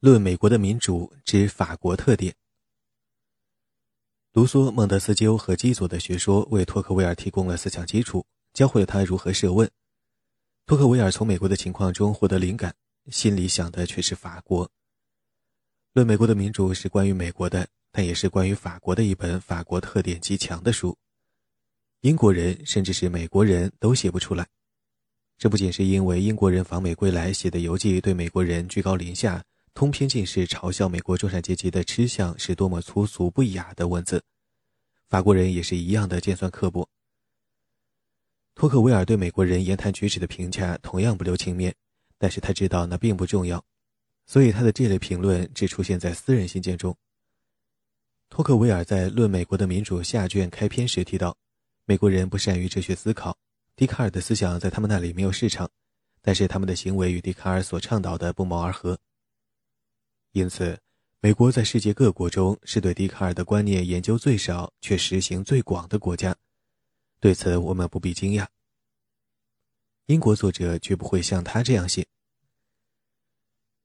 论美国的民主之法国特点。卢梭、孟德斯鸠和基佐的学说为托克维尔提供了思想基础，教会了他如何设问。托克维尔从美国的情况中获得灵感，心里想的却是法国。《论美国的民主》是关于美国的，但也是关于法国的一本法国特点极强的书。英国人甚至是美国人都写不出来。这不仅是因为英国人访美归来写的游记对美国人居高临下。通篇尽是嘲笑美国中产阶级的吃相是多么粗俗不雅的文字，法国人也是一样的尖酸刻薄。托克维尔对美国人言谈举止的评价同样不留情面，但是他知道那并不重要，所以他的这类评论只出现在私人信件中。托克维尔在《论美国的民主》下卷开篇时提到，美国人不善于哲学思考，笛卡尔的思想在他们那里没有市场，但是他们的行为与笛卡尔所倡导的不谋而合。因此，美国在世界各国中是对笛卡尔的观念研究最少却实行最广的国家。对此，我们不必惊讶。英国作者绝不会像他这样写。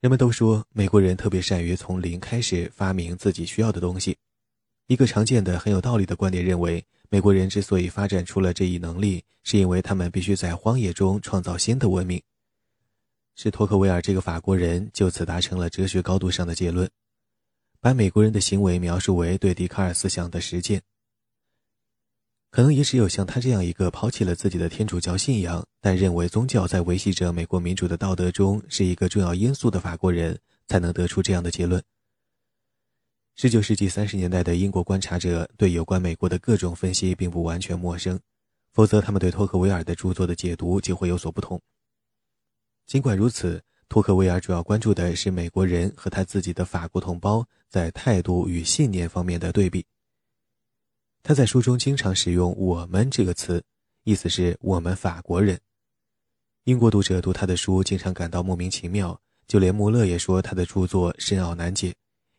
人们都说美国人特别善于从零开始发明自己需要的东西。一个常见的、很有道理的观点认为，美国人之所以发展出了这一能力，是因为他们必须在荒野中创造新的文明。是托克维尔这个法国人就此达成了哲学高度上的结论，把美国人的行为描述为对笛卡尔思想的实践。可能也只有像他这样一个抛弃了自己的天主教信仰，但认为宗教在维系着美国民主的道德中是一个重要因素的法国人，才能得出这样的结论。十九世纪三十年代的英国观察者对有关美国的各种分析并不完全陌生，否则他们对托克维尔的著作的解读就会有所不同。尽管如此，托克维尔主要关注的是美国人和他自己的法国同胞在态度与信念方面的对比。他在书中经常使用“我们”这个词，意思是我们法国人。英国读者读他的书经常感到莫名其妙，就连穆勒也说他的著作深奥难解，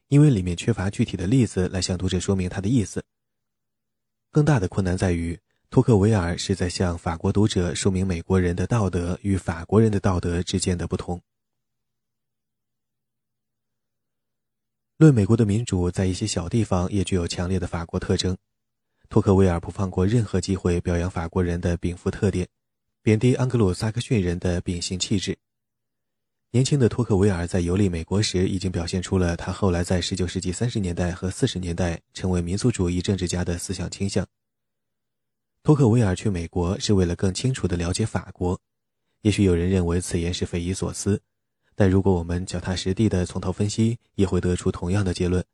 因为里面缺乏具体的例子来向读者说明他的意思。更大的困难在于。托克维尔是在向法国读者说明美国人的道德与法国人的道德之间的不同。论美国的民主在一些小地方也具有强烈的法国特征。托克维尔不放过任何机会表扬法国人的禀赋特点，贬低安格鲁萨克逊人的秉性气质。年轻的托克维尔在游历美国时，已经表现出了他后来在19世纪30年代和40年代成为民族主义政治家的思想倾向。托克维尔去美国是为了更清楚地了解法国，也许有人认为此言是匪夷所思，但如果我们脚踏实地地从头分析，也会得出同样的结论。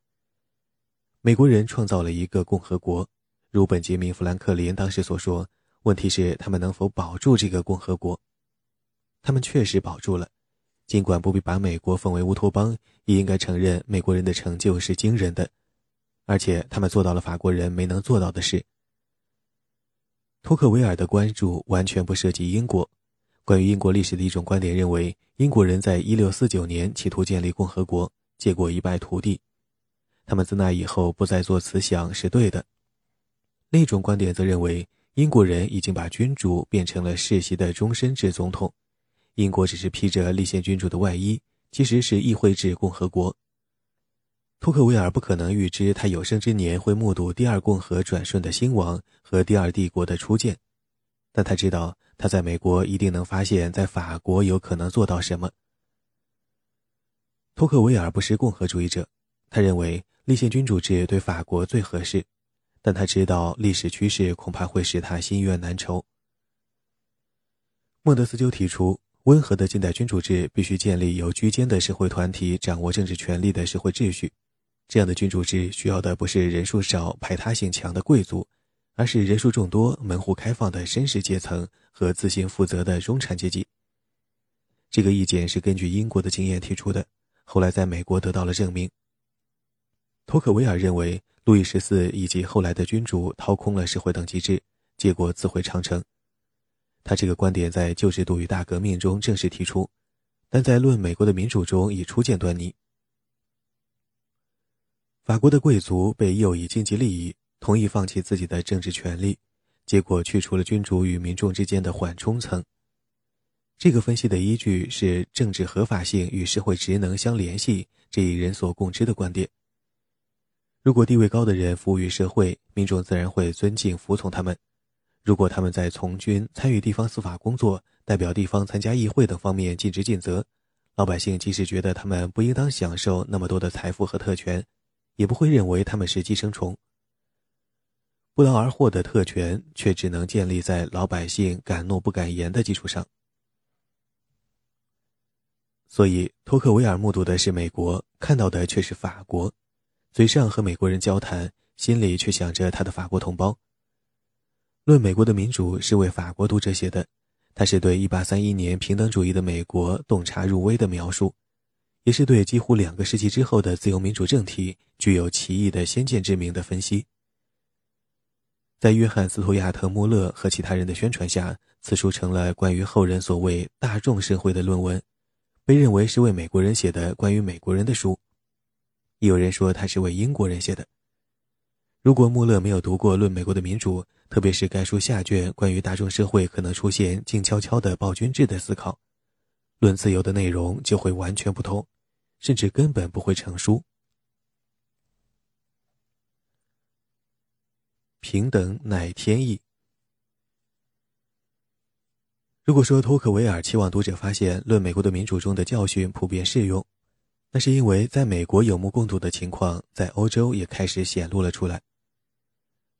美国人创造了一个共和国，如本杰明·富兰克林当时所说，问题是他们能否保住这个共和国？他们确实保住了，尽管不必把美国奉为乌托邦，也应该承认美国人的成就是惊人的，而且他们做到了法国人没能做到的事。托克维尔的关注完全不涉及英国。关于英国历史的一种观点认为，英国人在1649年企图建立共和国，结果一败涂地。他们自那以后不再做此想是对的。另一种观点则认为，英国人已经把君主变成了世袭的终身制总统，英国只是披着立宪君主的外衣，其实是议会制共和国。托克维尔不可能预知他有生之年会目睹第二共和转瞬的兴亡和第二帝国的初建，但他知道他在美国一定能发现，在法国有可能做到什么。托克维尔不是共和主义者，他认为立宪君主制对法国最合适，但他知道历史趋势恐怕会使他心愿难酬。莫德斯鸠提出，温和的近代君主制必须建立由居间的社会团体掌握政治权力的社会秩序。这样的君主制需要的不是人数少、排他性强的贵族，而是人数众多、门户开放的绅士阶层和自行负责的中产阶级。这个意见是根据英国的经验提出的，后来在美国得到了证明。托克维尔认为，路易十四以及后来的君主掏空了社会等级制，结果自毁长城。他这个观点在《旧制度与大革命》中正式提出，但在《论美国的民主》中已初见端倪。法国的贵族被诱以经济利益，同意放弃自己的政治权利，结果去除了君主与民众之间的缓冲层。这个分析的依据是政治合法性与社会职能相联系，这一人所共知的观点。如果地位高的人服务于社会，民众自然会尊敬服从他们；如果他们在从军、参与地方司法工作、代表地方参加议会等方面尽职尽责，老百姓即使觉得他们不应当享受那么多的财富和特权，也不会认为他们是寄生虫。不劳而获的特权，却只能建立在老百姓敢怒不敢言的基础上。所以，托克维尔目睹的是美国，看到的却是法国，嘴上和美国人交谈，心里却想着他的法国同胞。《论美国的民主》是为法国读者写的，它是对1831年平等主义的美国洞察入微的描述，也是对几乎两个世纪之后的自由民主政体具有奇异的先见之明的分析。在约翰·斯图亚特·穆勒和其他人的宣传下，此书成了关于后人所谓“大众社会”的论文，被认为是为美国人写的关于美国人的书。也有人说他是为英国人写的。如果穆勒没有读过《论美国的民主》，特别是该书下卷关于大众社会可能出现静悄悄的暴君制的思考，《论自由》的内容就会完全不同，甚至根本不会成书。平等乃天意。如果说托克维尔期望读者发现《论美国的民主》中的教训普遍适用，那是因为在美国有目共睹的情况在欧洲也开始显露了出来。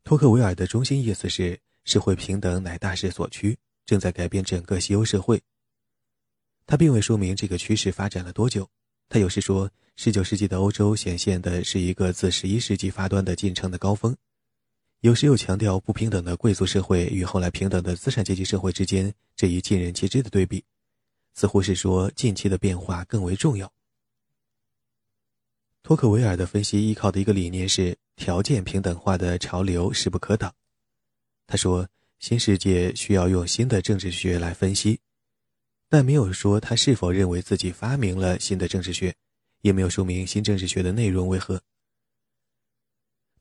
托克维尔的中心意思是，社会平等乃大势所趋，正在改变整个西欧社会。他并未说明这个趋势发展了多久。他有时说，19世纪的欧洲显现的是一个自11世纪发端的进程的高峰。有时又强调不平等的贵族社会与后来平等的资产阶级社会之间这一尽人皆知的对比，似乎是说近期的变化更为重要。托克维尔的分析依靠的一个理念是条件平等化的潮流势不可挡。他说，新世界需要用新的政治学来分析，但没有说他是否认为自己发明了新的政治学，也没有说明新政治学的内容为何。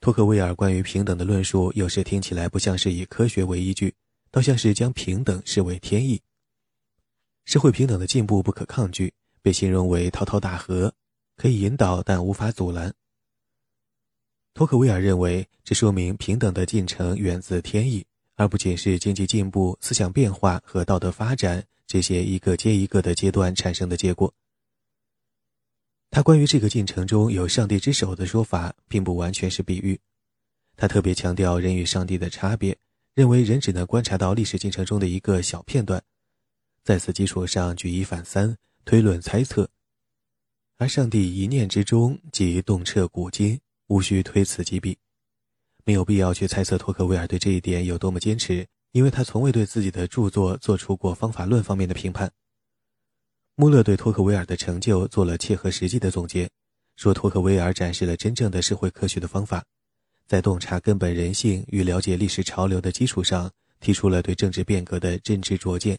托克维尔关于平等的论述，有时听起来不像是以科学为依据，倒像是将平等视为天意。社会平等的进步不可抗拒，被形容为滔滔大河，可以引导但无法阻拦。托克维尔认为，这说明平等的进程源自天意，而不仅是经济进步、思想变化和道德发展这些一个接一个的阶段产生的结果。他关于这个进程中有上帝之手的说法，并不完全是比喻。他特别强调人与上帝的差别，认为人只能观察到历史进程中的一个小片段，在此基础上举一反三，推论猜测。而上帝一念之中即洞彻古今，无需推此即彼。没有必要去猜测托克维尔对这一点有多么坚持，因为他从未对自己的著作做出过方法论方面的评判。穆勒对托克维尔的成就做了切合实际的总结，说托克维尔展示了真正的社会科学的方法，在洞察根本人性与了解历史潮流的基础上，提出了对政治变革的真知灼见。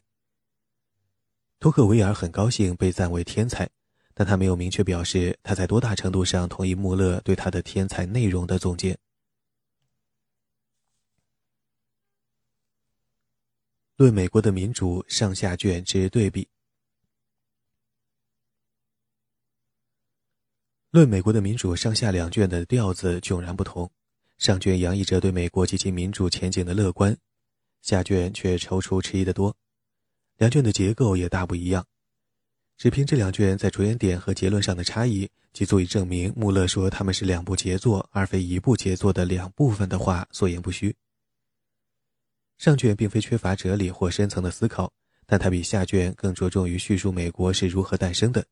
托克维尔很高兴被赞为天才，但他没有明确表示他在多大程度上同意穆勒对他的天才内容的总结。论美国的民主上下卷之对比。论美国的民主上下两卷的调子迥然不同，上卷洋溢着对美国及其民主前景的乐观，下卷却踌躇迟疑的多。两卷的结构也大不一样，只凭这两卷在着眼点和结论上的差异，即足以证明穆勒说他们是两部杰作而非一部杰作的两部分的话所言不虚。上卷并非缺乏哲理或深层的思考，但它比下卷更着重于叙述美国是如何诞生的。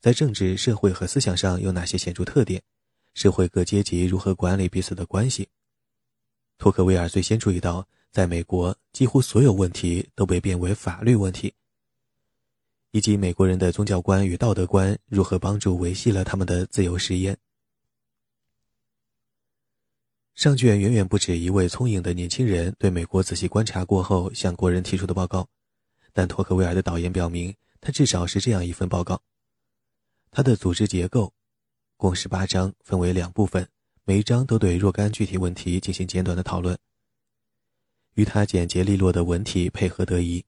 在政治、社会和思想上有哪些显著特点？社会各阶级如何管理彼此的关系？托克维尔最先注意到，在美国，几乎所有问题都被变为法律问题，以及美国人的宗教观与道德观如何帮助维系了他们的自由实验。上卷远远不止一位聪颖的年轻人对美国仔细观察过后向国人提出的报告，但托克维尔的导言表明，他至少是这样一份报告。他的组织结构共十八章，分为两部分，每一章都对若干具体问题进行简短的讨论。与他简洁利落的文体配合得宜。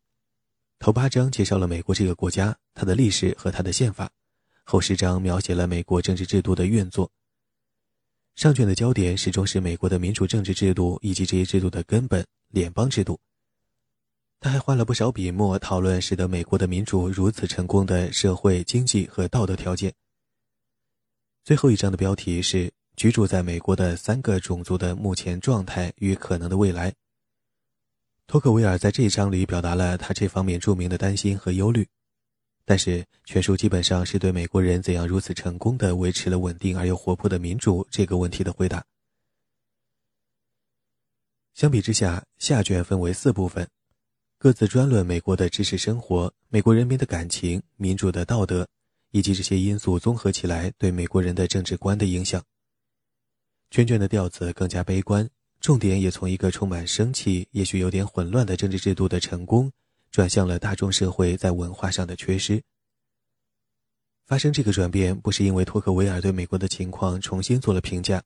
头八章介绍了美国这个国家、它的历史和它的宪法；后十章描写了美国政治制度的运作。上卷的焦点始终是美国的民主政治制度以及这一制度的根本——联邦制度。他还花了不少笔墨讨论使得美国的民主如此成功的社会、经济和道德条件。最后一章的标题是“居住在美国的三个种族的目前状态与可能的未来”。托克维尔在这一章里表达了他这方面著名的担心和忧虑。但是，全书基本上是对美国人怎样如此成功的维持了稳定而又活泼的民主这个问题的回答。相比之下，下卷分为四部分，各自专论美国的知识生活、美国人民的感情、民主的道德，以及这些因素综合起来对美国人的政治观的影响。全卷的调子更加悲观，重点也从一个充满生气、也许有点混乱的政治制度的成功。转向了大众社会在文化上的缺失。发生这个转变，不是因为托克维尔对美国的情况重新做了评价。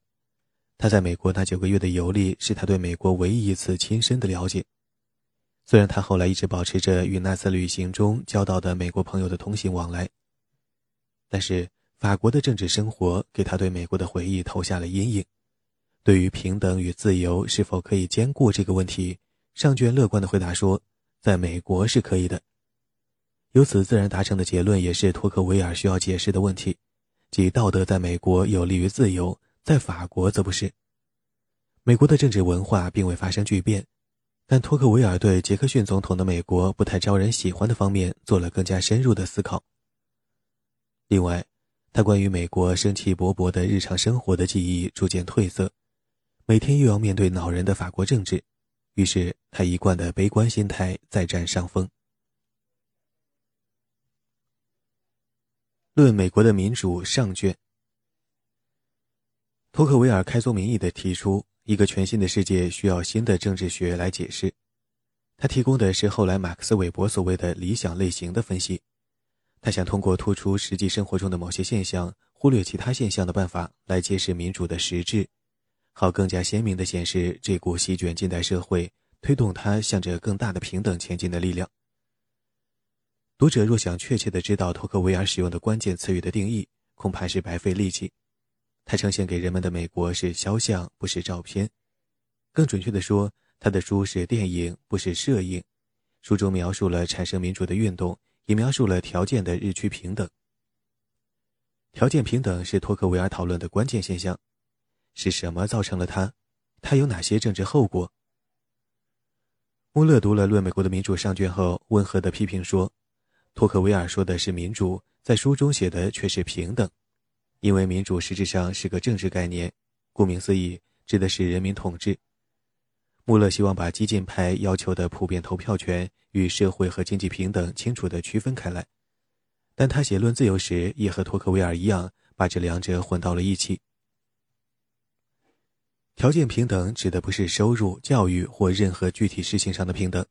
他在美国那九个月的游历，是他对美国唯一一次亲身的了解。虽然他后来一直保持着与那次旅行中交到的美国朋友的通信往来，但是法国的政治生活给他对美国的回忆投下了阴影。对于平等与自由是否可以兼顾这个问题，上卷乐观的回答说。在美国是可以的，由此自然达成的结论也是托克维尔需要解释的问题，即道德在美国有利于自由，在法国则不是。美国的政治文化并未发生巨变，但托克维尔对杰克逊总统的美国不太招人喜欢的方面做了更加深入的思考。另外，他关于美国生气勃勃的日常生活的记忆逐渐褪色，每天又要面对恼人的法国政治。于是，他一贯的悲观心态再占上风。论美国的民主上卷，托克维尔开宗明义的提出，一个全新的世界需要新的政治学来解释。他提供的是后来马克思韦伯所谓的理想类型的分析。他想通过突出实际生活中的某些现象，忽略其他现象的办法，来揭示民主的实质。好，更加鲜明地显示这股席卷近代社会、推动它向着更大的平等前进的力量。读者若想确切地知道托克维尔使用的关键词语的定义，恐怕是白费力气。他呈现给人们的美国是肖像，不是照片。更准确地说，他的书是电影，不是摄影。书中描述了产生民主的运动，也描述了条件的日趋平等。条件平等是托克维尔讨论的关键现象。是什么造成了它？它有哪些政治后果？穆勒读了《论美国的民主》上卷后，温和地批评说：“托克维尔说的是民主，在书中写的却是平等，因为民主实质上是个政治概念，顾名思义，指的是人民统治。”穆勒希望把激进派要求的普遍投票权与社会和经济平等清楚地区分开来，但他写论自由时，也和托克维尔一样，把这两者混到了一起。条件平等指的不是收入、教育或任何具体事情上的平等，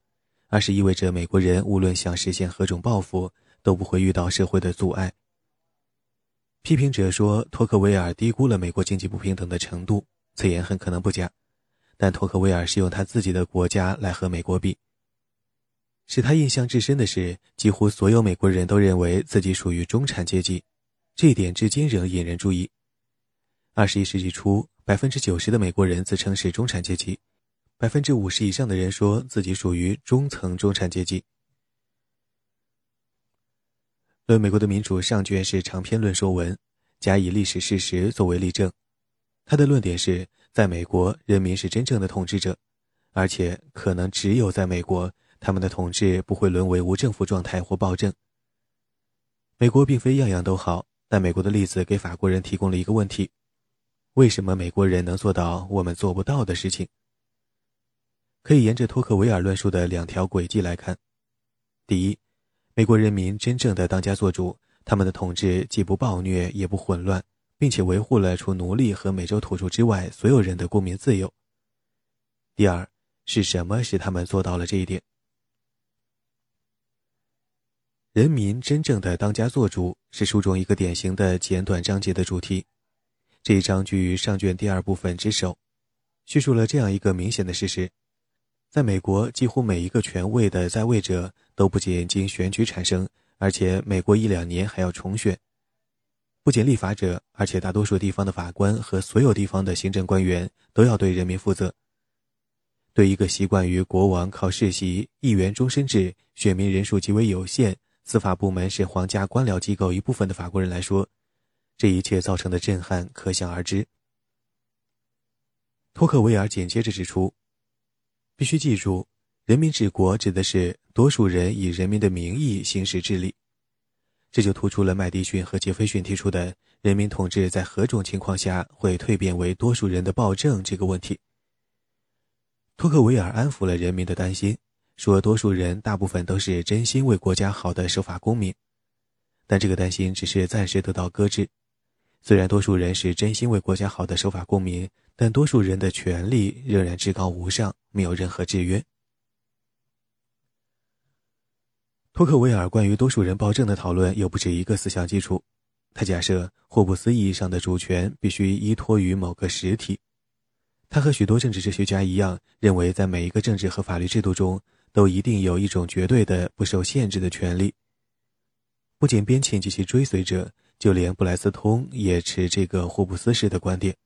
而是意味着美国人无论想实现何种抱负，都不会遇到社会的阻碍。批评者说托克维尔低估了美国经济不平等的程度，此言很可能不假，但托克维尔是用他自己的国家来和美国比。使他印象至深的是，几乎所有美国人都认为自己属于中产阶级，这一点至今仍引人注意。二十一世纪初。百分之九十的美国人自称是中产阶级，百分之五十以上的人说自己属于中层中产阶级。论美国的民主上卷是长篇论说文，加以历史事实作为例证。他的论点是，在美国，人民是真正的统治者，而且可能只有在美国，他们的统治不会沦为无政府状态或暴政。美国并非样样都好，但美国的例子给法国人提供了一个问题。为什么美国人能做到我们做不到的事情？可以沿着托克维尔论述的两条轨迹来看：第一，美国人民真正的当家作主，他们的统治既不暴虐也不混乱，并且维护了除奴隶和美洲土著之外所有人的公民自由。第二，是什么使他们做到了这一点？人民真正的当家作主是书中一个典型的简短章节的主题。这一章居于上卷第二部分之首，叙述了这样一个明显的事实：在美国，几乎每一个权位的在位者都不仅经选举产生，而且每过一两年还要重选。不仅立法者，而且大多数地方的法官和所有地方的行政官员都要对人民负责。对一个习惯于国王靠世袭、议员终身制、选民人数极为有限、司法部门是皇家官僚机构一部分的法国人来说，这一切造成的震撼可想而知。托克维尔紧接着指出：“必须记住，人民治国指的是多数人以人民的名义行使治理。”这就突出了麦迪逊和杰斐逊提出的“人民统治在何种情况下会蜕变为多数人的暴政”这个问题。托克维尔安抚了人民的担心，说多数人大部分都是真心为国家好的守法公民，但这个担心只是暂时得到搁置。虽然多数人是真心为国家好的守法公民，但多数人的权利仍然至高无上，没有任何制约。托克维尔关于多数人暴政的讨论有不止一个思想基础。他假设霍布斯意义上的主权必须依托于某个实体。他和许多政治哲学家一样，认为在每一个政治和法律制度中都一定有一种绝对的不受限制的权利。不仅边沁及其追随者，就连布莱斯通也持这个霍布斯式的观点。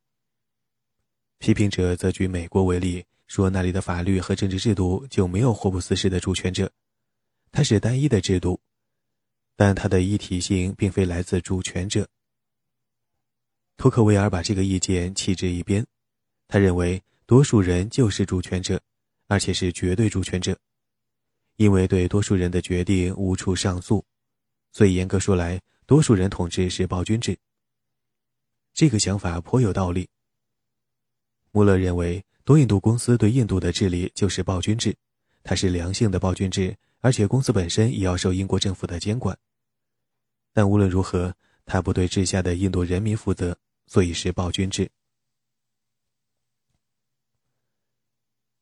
批评者则举美国为例，说那里的法律和政治制度就没有霍布斯式的主权者。它是单一的制度，但它的一体性并非来自主权者。托克维尔把这个意见弃之一边，他认为多数人就是主权者，而且是绝对主权者，因为对多数人的决定无处上诉，所以严格说来，多数人统治是暴君制。这个想法颇有道理。穆勒认为，东印度公司对印度的治理就是暴君制，它是良性的暴君制。而且公司本身也要受英国政府的监管，但无论如何，他不对治下的印度人民负责，所以是暴君制。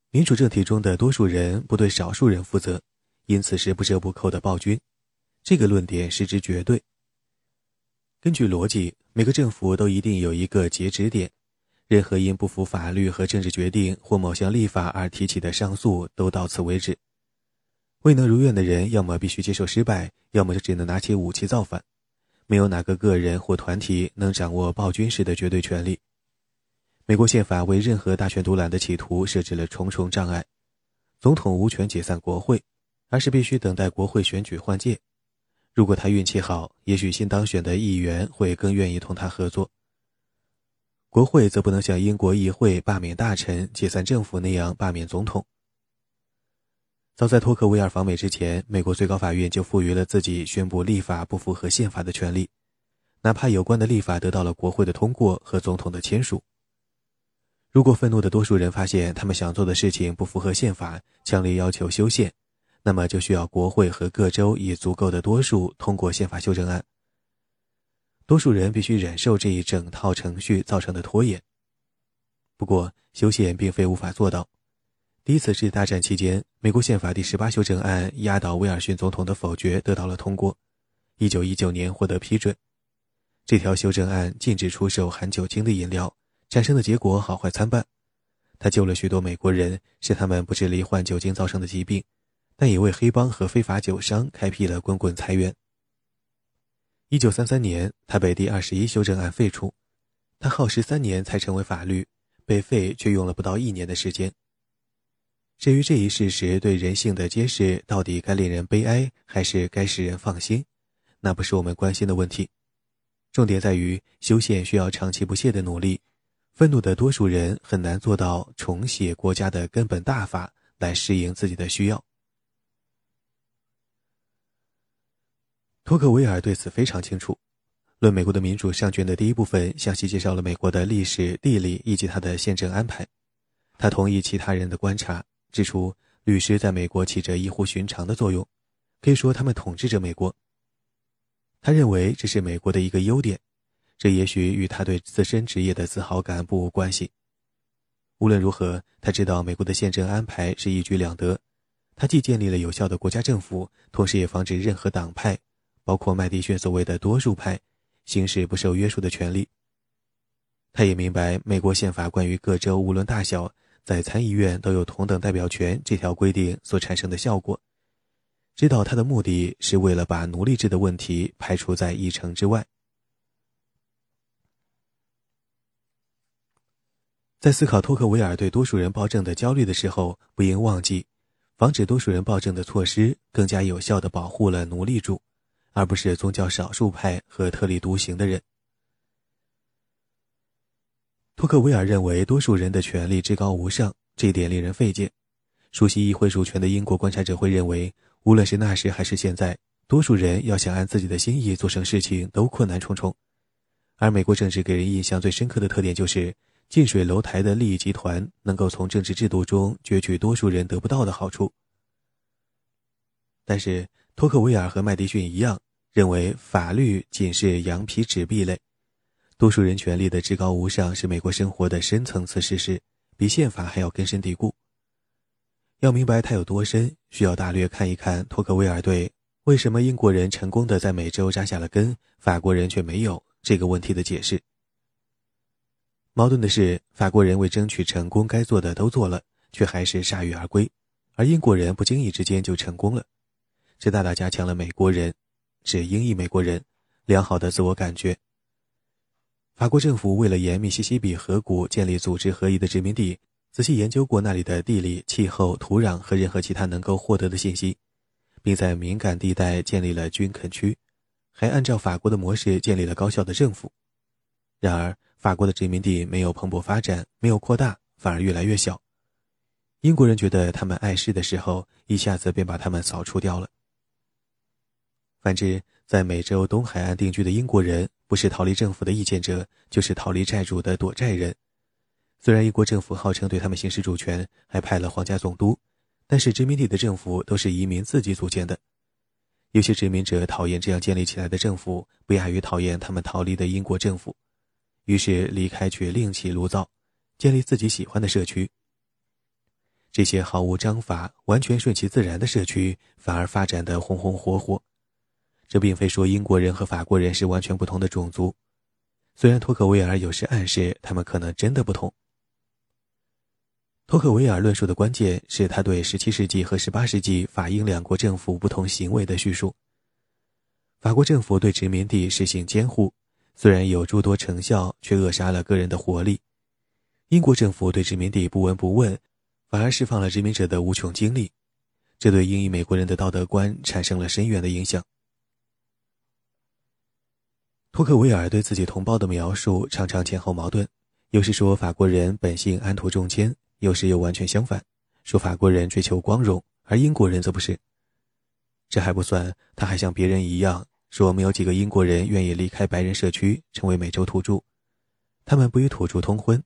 民主政体中的多数人不对少数人负责，因此是不折不扣的暴君。这个论点失之绝对。根据逻辑，每个政府都一定有一个截止点，任何因不服法律和政治决定或某项立法而提起的上诉都到此为止。未能如愿的人，要么必须接受失败，要么就只能拿起武器造反。没有哪个个人或团体能掌握暴君式的绝对权力。美国宪法为任何大权独揽的企图设置了重重障碍。总统无权解散国会，而是必须等待国会选举换届。如果他运气好，也许新当选的议员会更愿意同他合作。国会则不能像英国议会罢免大臣、解散政府那样罢免总统。早在托克维尔访美之前，美国最高法院就赋予了自己宣布立法不符合宪法的权利，哪怕有关的立法得到了国会的通过和总统的签署。如果愤怒的多数人发现他们想做的事情不符合宪法，强烈要求修宪，那么就需要国会和各州以足够的多数通过宪法修正案。多数人必须忍受这一整套程序造成的拖延。不过，修宪并非无法做到。第一次世界大战期间，美国宪法第十八修正案压倒威尔逊总统的否决得到了通过，一九一九年获得批准。这条修正案禁止出售含酒精的饮料，产生的结果好坏参半。它救了许多美国人，使他们不致罹患酒精造成的疾病，但也为黑帮和非法酒商开辟了滚滚财源。一九三三年，它被第二十一修正案废除，它耗时三年才成为法律，被废却用了不到一年的时间。至于这一事实对人性的揭示到底该令人悲哀还是该使人放心，那不是我们关心的问题。重点在于修宪需要长期不懈的努力，愤怒的多数人很难做到重写国家的根本大法来适应自己的需要。托克维尔对此非常清楚，《论美国的民主》上卷的第一部分详细介绍了美国的历史、地理以及它的宪政安排。他同意其他人的观察。指出，律师在美国起着异乎寻常的作用，可以说他们统治着美国。他认为这是美国的一个优点，这也许与他对自身职业的自豪感不无关系。无论如何，他知道美国的宪政安排是一举两得，他既建立了有效的国家政府，同时也防止任何党派，包括麦迪逊所谓的多数派行使不受约束的权利。他也明白美国宪法关于各州无论大小在参议院都有同等代表权这条规定所产生的效果。知道他的目的是为了把奴隶制的问题排除在议程之外。在思考托克维尔对多数人暴政的焦虑的时候不应忘记防止多数人暴政的措施更加有效地保护了奴隶主。而不是宗教少数派和特立独行的人。托克维尔认为多数人的权利至高无上，这一点令人费解。熟悉议会主权的英国观察者会认为，无论是那时还是现在，多数人要想按自己的心意做成事情都困难重重。而美国政治给人印象最深刻的特点就是。近水楼台的利益集团能够从政治制度中攫取多数人得不到的好处，但是托克维尔和麦迪逊一样，认为法律仅是羊皮纸币类，多数人权利的至高无上是美国生活的深层次事实，比宪法还要根深蒂固。要明白它有多深，需要大略看一看托克维尔对为什么英国人成功的在美洲扎下了根，法国人却没有这个问题的解释。矛盾的是，法国人为争取成功，该做的都做了，却还是铩羽而归；而英国人不经意之间就成功了，这大大加强了美国人，是英裔美国人良好的自我感觉。法国政府为了沿密西西比河谷建立组织合一的殖民地，仔细研究过那里的地理、气候、土壤和任何其他能够获得的信息，并在敏感地带建立了军垦区，还按照法国的模式建立了高效的政府。然而，法国的殖民地没有蓬勃发展，没有扩大，反而越来越小。英国人觉得他们碍事的时候，一下子便把他们扫除掉了。反之，在美洲东海岸定居的英国人，不是逃离政府的意见者，就是逃离债主的躲债人。虽然英国政府号称对他们行使主权，还派了皇家总督，但是殖民地的政府都是移民自己组建的。有些殖民者讨厌这样建立起来的政府，不亚于讨厌他们逃离的英国政府。于是离开，却另起炉灶，建立自己喜欢的社区。这些毫无章法、完全顺其自然的社区，反而发展得红红火火。这并非说英国人和法国人是完全不同的种族，虽然托克维尔有时暗示他们可能真的不同。托克维尔论述的关键是他对17世纪和18世纪法英两国政府不同行为的叙述。法国政府对殖民地实行监护。虽然有诸多成效，却扼杀了个人的活力。英国政府对殖民地不闻不问，反而释放了殖民者的无穷精力，这对英裔美国人的道德观产生了深远的影响。托克维尔对自己同胞的描述常常前后矛盾，有时说法国人本性安图重迁，有时又完全相反，说法国人追求光荣，而英国人则不是。这还不算，他还像别人一样。说没有几个英国人愿意离开白人社区，成为美洲土著。他们不与土著通婚。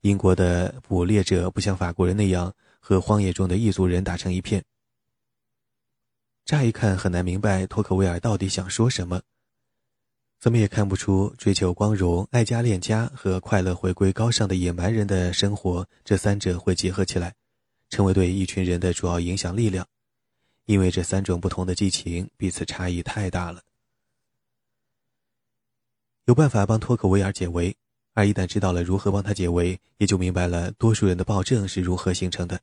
英国的捕猎者不像法国人那样和荒野中的异族人打成一片。乍一看很难明白托克维尔到底想说什么。怎么也看不出追求光荣、爱家恋家和快乐回归高尚的野蛮人的生活这三者会结合起来，成为对一群人的主要影响力量，因为这三种不同的激情彼此差异太大了。有办法帮托克维尔解围，而一旦知道了如何帮他解围，也就明白了多数人的暴政是如何形成的。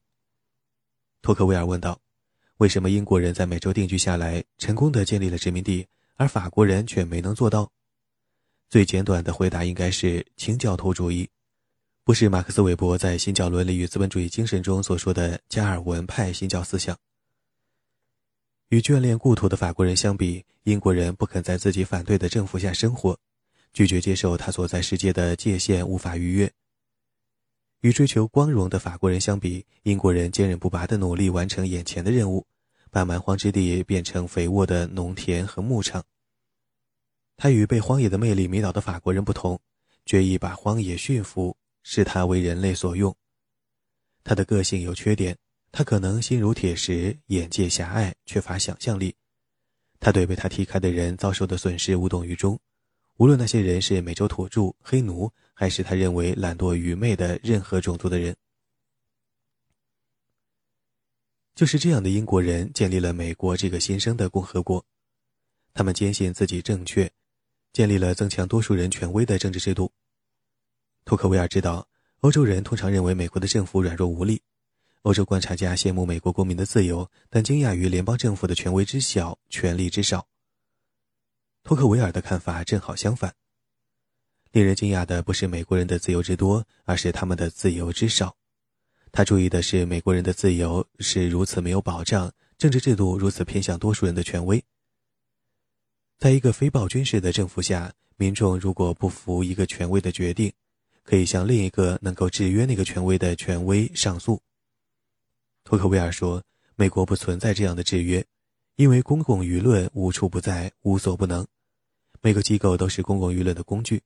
托克维尔问道：“为什么英国人在美洲定居下来，成功的建立了殖民地，而法国人却没能做到？”最简短的回答应该是清教徒主义，不是马克思韦伯在《新教伦理与资本主义精神》中所说的加尔文派新教思想。与眷恋故土的法国人相比，英国人不肯在自己反对的政府下生活。拒绝接受他所在世界的界限无法逾越。与追求光荣的法国人相比，英国人坚韧不拔地努力完成眼前的任务，把蛮荒之地变成肥沃的农田和牧场。他与被荒野的魅力迷倒的法国人不同，决意把荒野驯服，视它为人类所用。他的个性有缺点，他可能心如铁石，眼界狭隘，缺乏想象力。他对被他踢开的人遭受的损失无动于衷。无论那些人是美洲土著、黑奴，还是他认为懒惰愚昧的任何种族的人，就是这样的英国人建立了美国这个新生的共和国。他们坚信自己正确，建立了增强多数人权威的政治制度。托克维尔知道，欧洲人通常认为美国的政府软弱无力。欧洲观察家羡慕美国公民的自由，但惊讶于联邦政府的权威之小，权力之少。托克维尔的看法正好相反。令人惊讶的不是美国人的自由之多，而是他们的自由之少。他注意的是美国人的自由是如此没有保障，政治制度如此偏向多数人的权威。在一个非暴君式的政府下，民众如果不服一个权威的决定，可以向另一个能够制约那个权威的权威上诉。托克维尔说：“美国不存在这样的制约，因为公共舆论无处不在，无所不能。每个机构都是公共舆论的工具。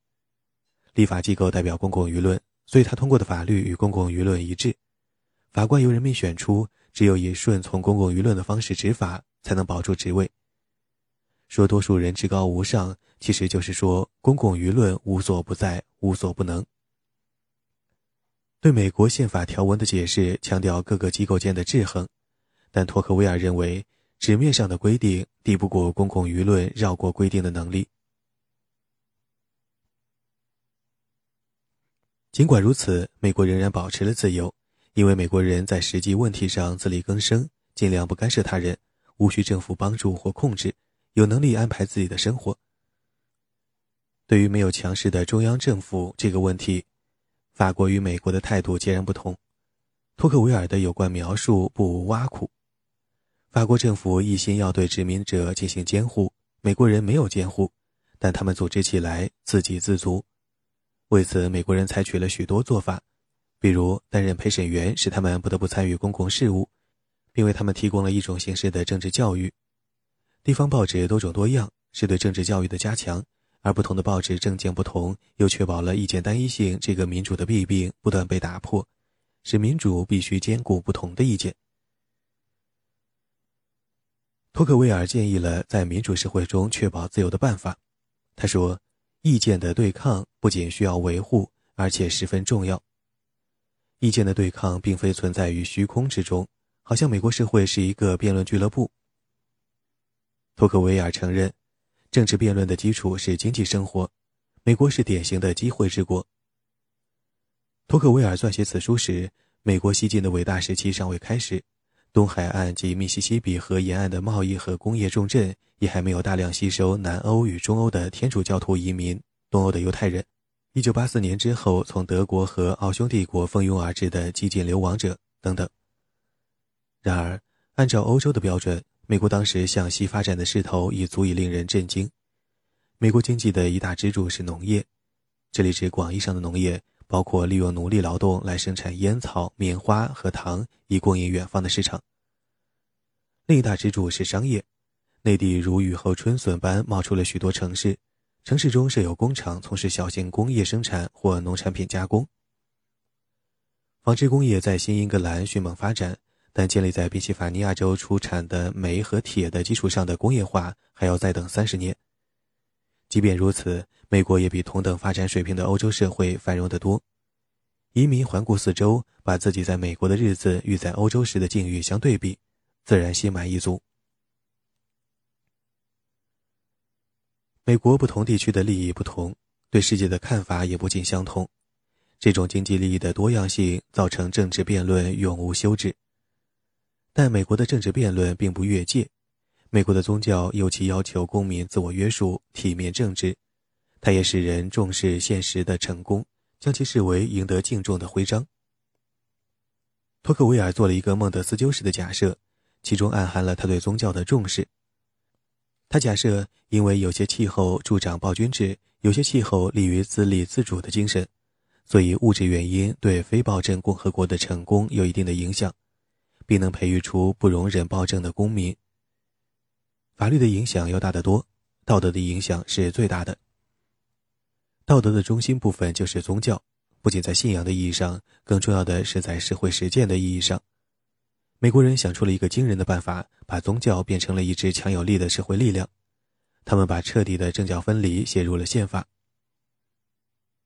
立法机构代表公共舆论，所以他通过的法律与公共舆论一致。法官由人民选出，只有以顺从公共舆论的方式执法，才能保住职位。”说多数人至高无上，其实就是说公共舆论无所不在，无所不能。对美国宪法条文的解释强调各个机构间的制衡，但托克维尔认为纸面上的规定抵不过公共舆论绕过规定的能力。尽管如此，美国仍然保持了自由，因为美国人在实际问题上自力更生，尽量不干涉他人，无需政府帮助或控制。有能力安排自己的生活。对于没有强势的中央政府这个问题，法国与美国的态度截然不同。托克维尔的有关描述不无挖苦。法国政府一心要对殖民者进行监护，美国人没有监护，但他们组织起来自给自足。为此，美国人采取了许多做法，比如担任陪审员，使他们不得不参与公共事务，并为他们提供了一种形式的政治教育。地方报纸多种多样，是对政治教育的加强；而不同的报纸政见不同，又确保了意见单一性这个民主的弊病不断被打破，使民主必须兼顾不同的意见。托克维尔建议了在民主社会中确保自由的办法。他说：“意见的对抗不仅需要维护，而且十分重要。意见的对抗并非存在于虚空之中，好像美国社会是一个辩论俱乐部。”托克维尔承认，政治辩论的基础是经济生活。美国是典型的机会之国。托克维尔撰写此书时，美国西进的伟大时期尚未开始，东海岸及密西西比河沿岸的贸易和工业重镇也还没有大量吸收南欧与中欧的天主教徒移民、东欧的犹太人、1984年之后从德国和奥匈帝国蜂拥而至的激进流亡者等等。然而，按照欧洲的标准，美国当时向西发展的势头已足以令人震惊。美国经济的一大支柱是农业，这里指广义上的农业，包括利用奴隶劳动来生产烟草、棉花和糖，以供应远方的市场。另一大支柱是商业，内地如雨后春笋般冒出了许多城市，城市中设有工厂，从事小型工业生产或农产品加工。纺织工业在新英格兰迅猛发展。但建立在宾夕法尼亚州出产的煤和铁的基础上的工业化还要再等三十年。即便如此，美国也比同等发展水平的欧洲社会繁荣得多。移民环顾四周，把自己在美国的日子与在欧洲时的境遇相对比，自然心满意足。美国不同地区的利益不同，对世界的看法也不尽相同。这种经济利益的多样性造成政治辩论永无休止。但美国的政治辩论并不越界，美国的宗教尤其要求公民自我约束、体面正直，它也使人重视现实的成功，将其视为赢得敬重的徽章。托克维尔做了一个孟德斯鸠式的假设，其中暗含了他对宗教的重视。他假设，因为有些气候助长暴君制，有些气候利于自立自主的精神，所以物质原因对非暴政共和国的成功有一定的影响。并能培育出不容忍暴政的公民。法律的影响要大得多，道德的影响是最大的。道德的中心部分就是宗教，不仅在信仰的意义上，更重要的是在社会实践的意义上。美国人想出了一个惊人的办法，把宗教变成了一支强有力的社会力量。他们把彻底的政教分离写入了宪法。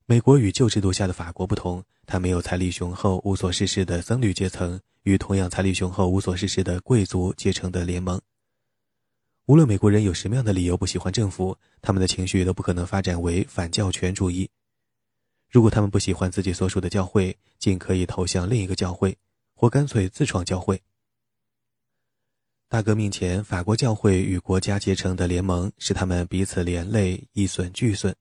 美国与旧制度下的法国不同，它没有财力雄厚、无所事事的僧侣阶层。与同样财力雄厚、无所事事的贵族结成的联盟。无论美国人有什么样的理由不喜欢政府，他们的情绪都不可能发展为反教权主义。如果他们不喜欢自己所属的教会，尽可以投向另一个教会，或干脆自创教会。大革命前，法国教会与国家结成的联盟使他们彼此连累，一损俱损。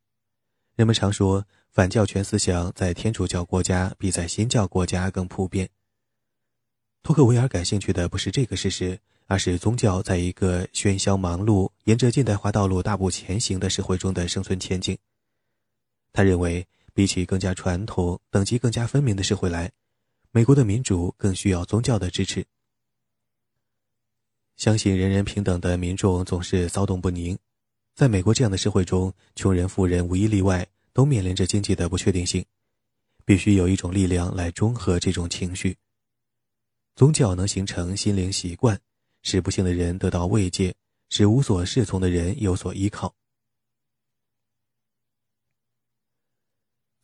人们常说，反教权思想在天主教国家比在新教国家更普遍。托克维尔感兴趣的不是这个事实，而是宗教在一个喧嚣忙碌、沿着近代化道路大步前行的社会中的生存前景。他认为，比起更加传统、等级更加分明的社会来，美国的民主更需要宗教的支持。相信人人平等的民众总是骚动不宁。在美国这样的社会中，穷人、富人无一例外都面临着经济的不确定性，必须有一种力量来中和这种情绪。宗教能形成心灵习惯，使不幸的人得到慰藉，使无所适从的人有所依靠。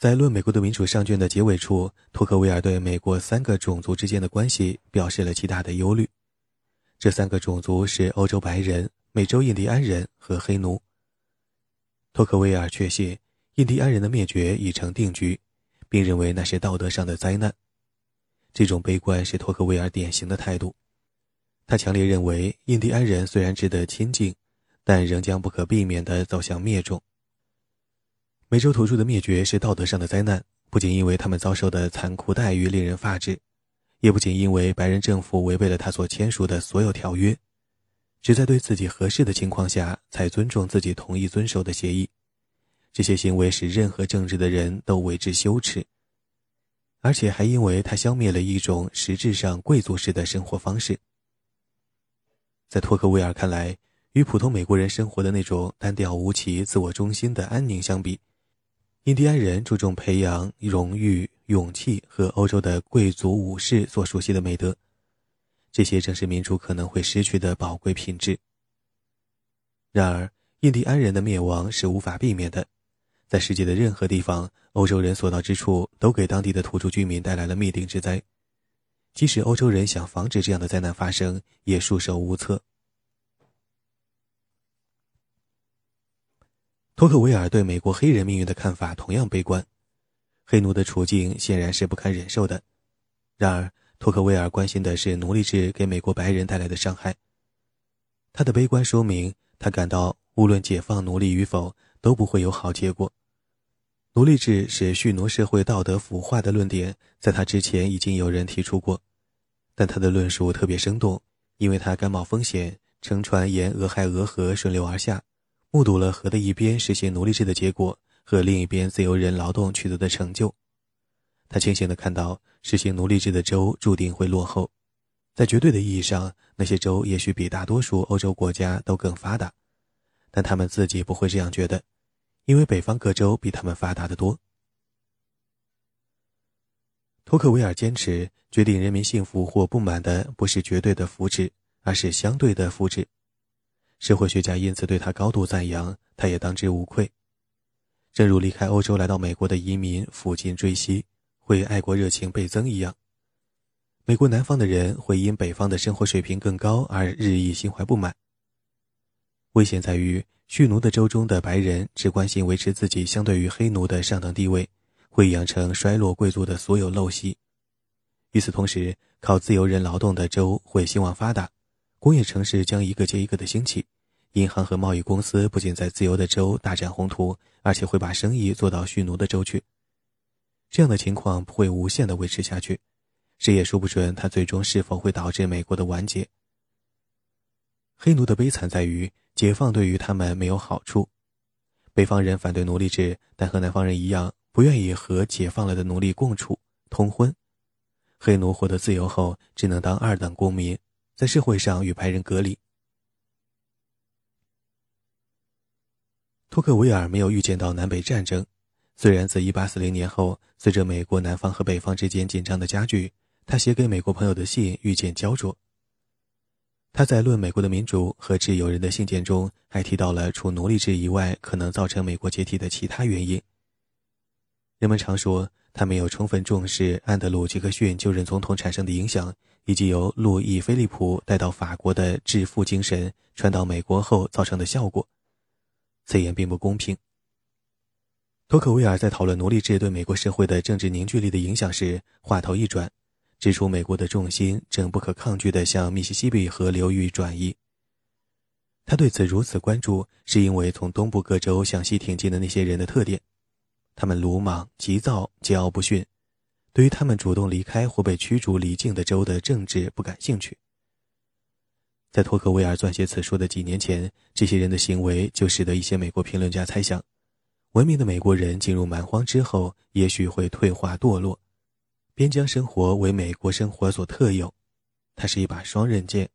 在《论美国的民主》上卷的结尾处，托克维尔对美国三个种族之间的关系表示了极大的忧虑。这三个种族是欧洲白人。美洲印第安人和黑奴。托克维尔确信印第安人的灭绝已成定局，并认为那是道德上的灾难。这种悲观是托克维尔典型的态度。他强烈认为，印第安人虽然值得亲近，但仍将不可避免地走向灭种。美洲土著的灭绝是道德上的灾难，不仅因为他们遭受的残酷待遇令人发指，也不仅因为白人政府违背了他所签署的所有条约。只在对自己合适的情况下才尊重自己同意遵守的协议，这些行为使任何正直的人都为之羞耻，而且还因为他消灭了一种实质上贵族式的生活方式。在托克维尔看来，与普通美国人生活的那种单调无奇、自我中心的安宁相比，印第安人注重培养荣誉、勇气和欧洲的贵族武士所熟悉的美德。这些正是民主可能会失去的宝贵品质。然而，印第安人的灭亡是无法避免的。在世界的任何地方，欧洲人所到之处都给当地的土著居民带来了灭顶之灾。即使欧洲人想防止这样的灾难发生，也束手无策。托克维尔对美国黑人命运的看法同样悲观，黑奴的处境显然是不堪忍受的。然而，托克维尔关心的是奴隶制给美国白人带来的伤害。他的悲观说明，他感到无论解放奴隶与否，都不会有好结果。奴隶制使蓄奴社会道德腐化的论点，在他之前已经有人提出过，但他的论述特别生动，因为他甘冒风险，乘船沿俄亥俄河顺流而下，目睹了河的一边实行奴隶制的结果和另一边自由人劳动取得的成就。他清醒地看到。实行奴隶制的州注定会落后，在绝对的意义上，那些州也许比大多数欧洲国家都更发达，但他们自己不会这样觉得，因为北方各州比他们发达得多。托克维尔坚持，决定人民幸福或不满的不是绝对的福祉，而是相对的福祉。社会学家因此对他高度赞扬，他也当之无愧。正如离开欧洲来到美国的移民抚今追昔。会爱国热情倍增一样，美国南方的人会因北方的生活水平更高而日益心怀不满。危险在于，蓄奴的州中的白人只关心维持自己相对于黑奴的上等地位，会养成衰落贵族的所有陋习。与此同时，靠自由人劳动的州会兴旺发达，工业城市将一个接一个的兴起，银行和贸易公司不仅在自由的州大展宏图，而且会把生意做到蓄奴的州去。这样的情况不会无限的维持下去，谁也说不准它最终是否会导致美国的完结。黑奴的悲惨在于，解放对于他们没有好处。北方人反对奴隶制，但和南方人一样，不愿意和解放了的奴隶共处通婚。黑奴获得自由后，只能当二等公民，在社会上与白人隔离。托克维尔没有预见到南北战争。虽然自1840年后，随着美国南方和北方之间紧张的加剧，他写给美国朋友的信愈见焦灼。他在《论美国的民主和自由人的信件》中，还提到了除奴隶制以外可能造成美国解体的其他原因。人们常说他没有充分重视安德鲁·杰克逊就任总统产生的影响，以及由路易·菲利普带到法国的致富精神传到美国后造成的效果。此言并不公平。托克维尔在讨论奴隶制对美国社会的政治凝聚力的影响时，话头一转，指出美国的重心正不可抗拒地向密西西比河流域转移。他对此如此关注，是因为从东部各州向西挺进的那些人的特点：他们鲁莽、急躁、桀骜不驯，对于他们主动离开或被驱逐离境的州的政治不感兴趣。在托克维尔撰写此书的几年前，这些人的行为就使得一些美国评论家猜想，文明的美国人进入蛮荒之后，也许会退化堕落。边疆生活为美国生活所特有，它是一把双刃剑，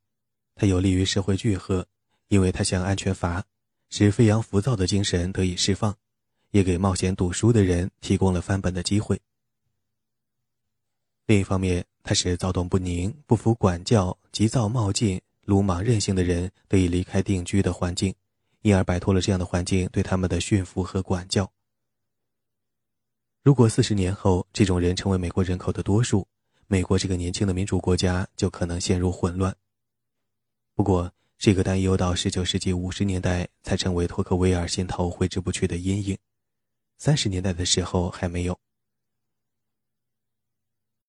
它有利于社会聚合，因为它像安全阀，使飞扬浮躁的精神得以释放，也给冒险赌书的人提供了翻本的机会。另一方面，他是躁动不宁、不服管教、急躁冒进。鲁莽任性的人得以离开定居的环境，因而摆脱了这样的环境对他们的驯服和管教。如果四十年后这种人成为美国人口的多数，美国这个年轻的民主国家就可能陷入混乱。不过，这个担忧到十九世纪五十年代才成为托克维尔心头挥之不去的阴影，三十年代的时候还没有。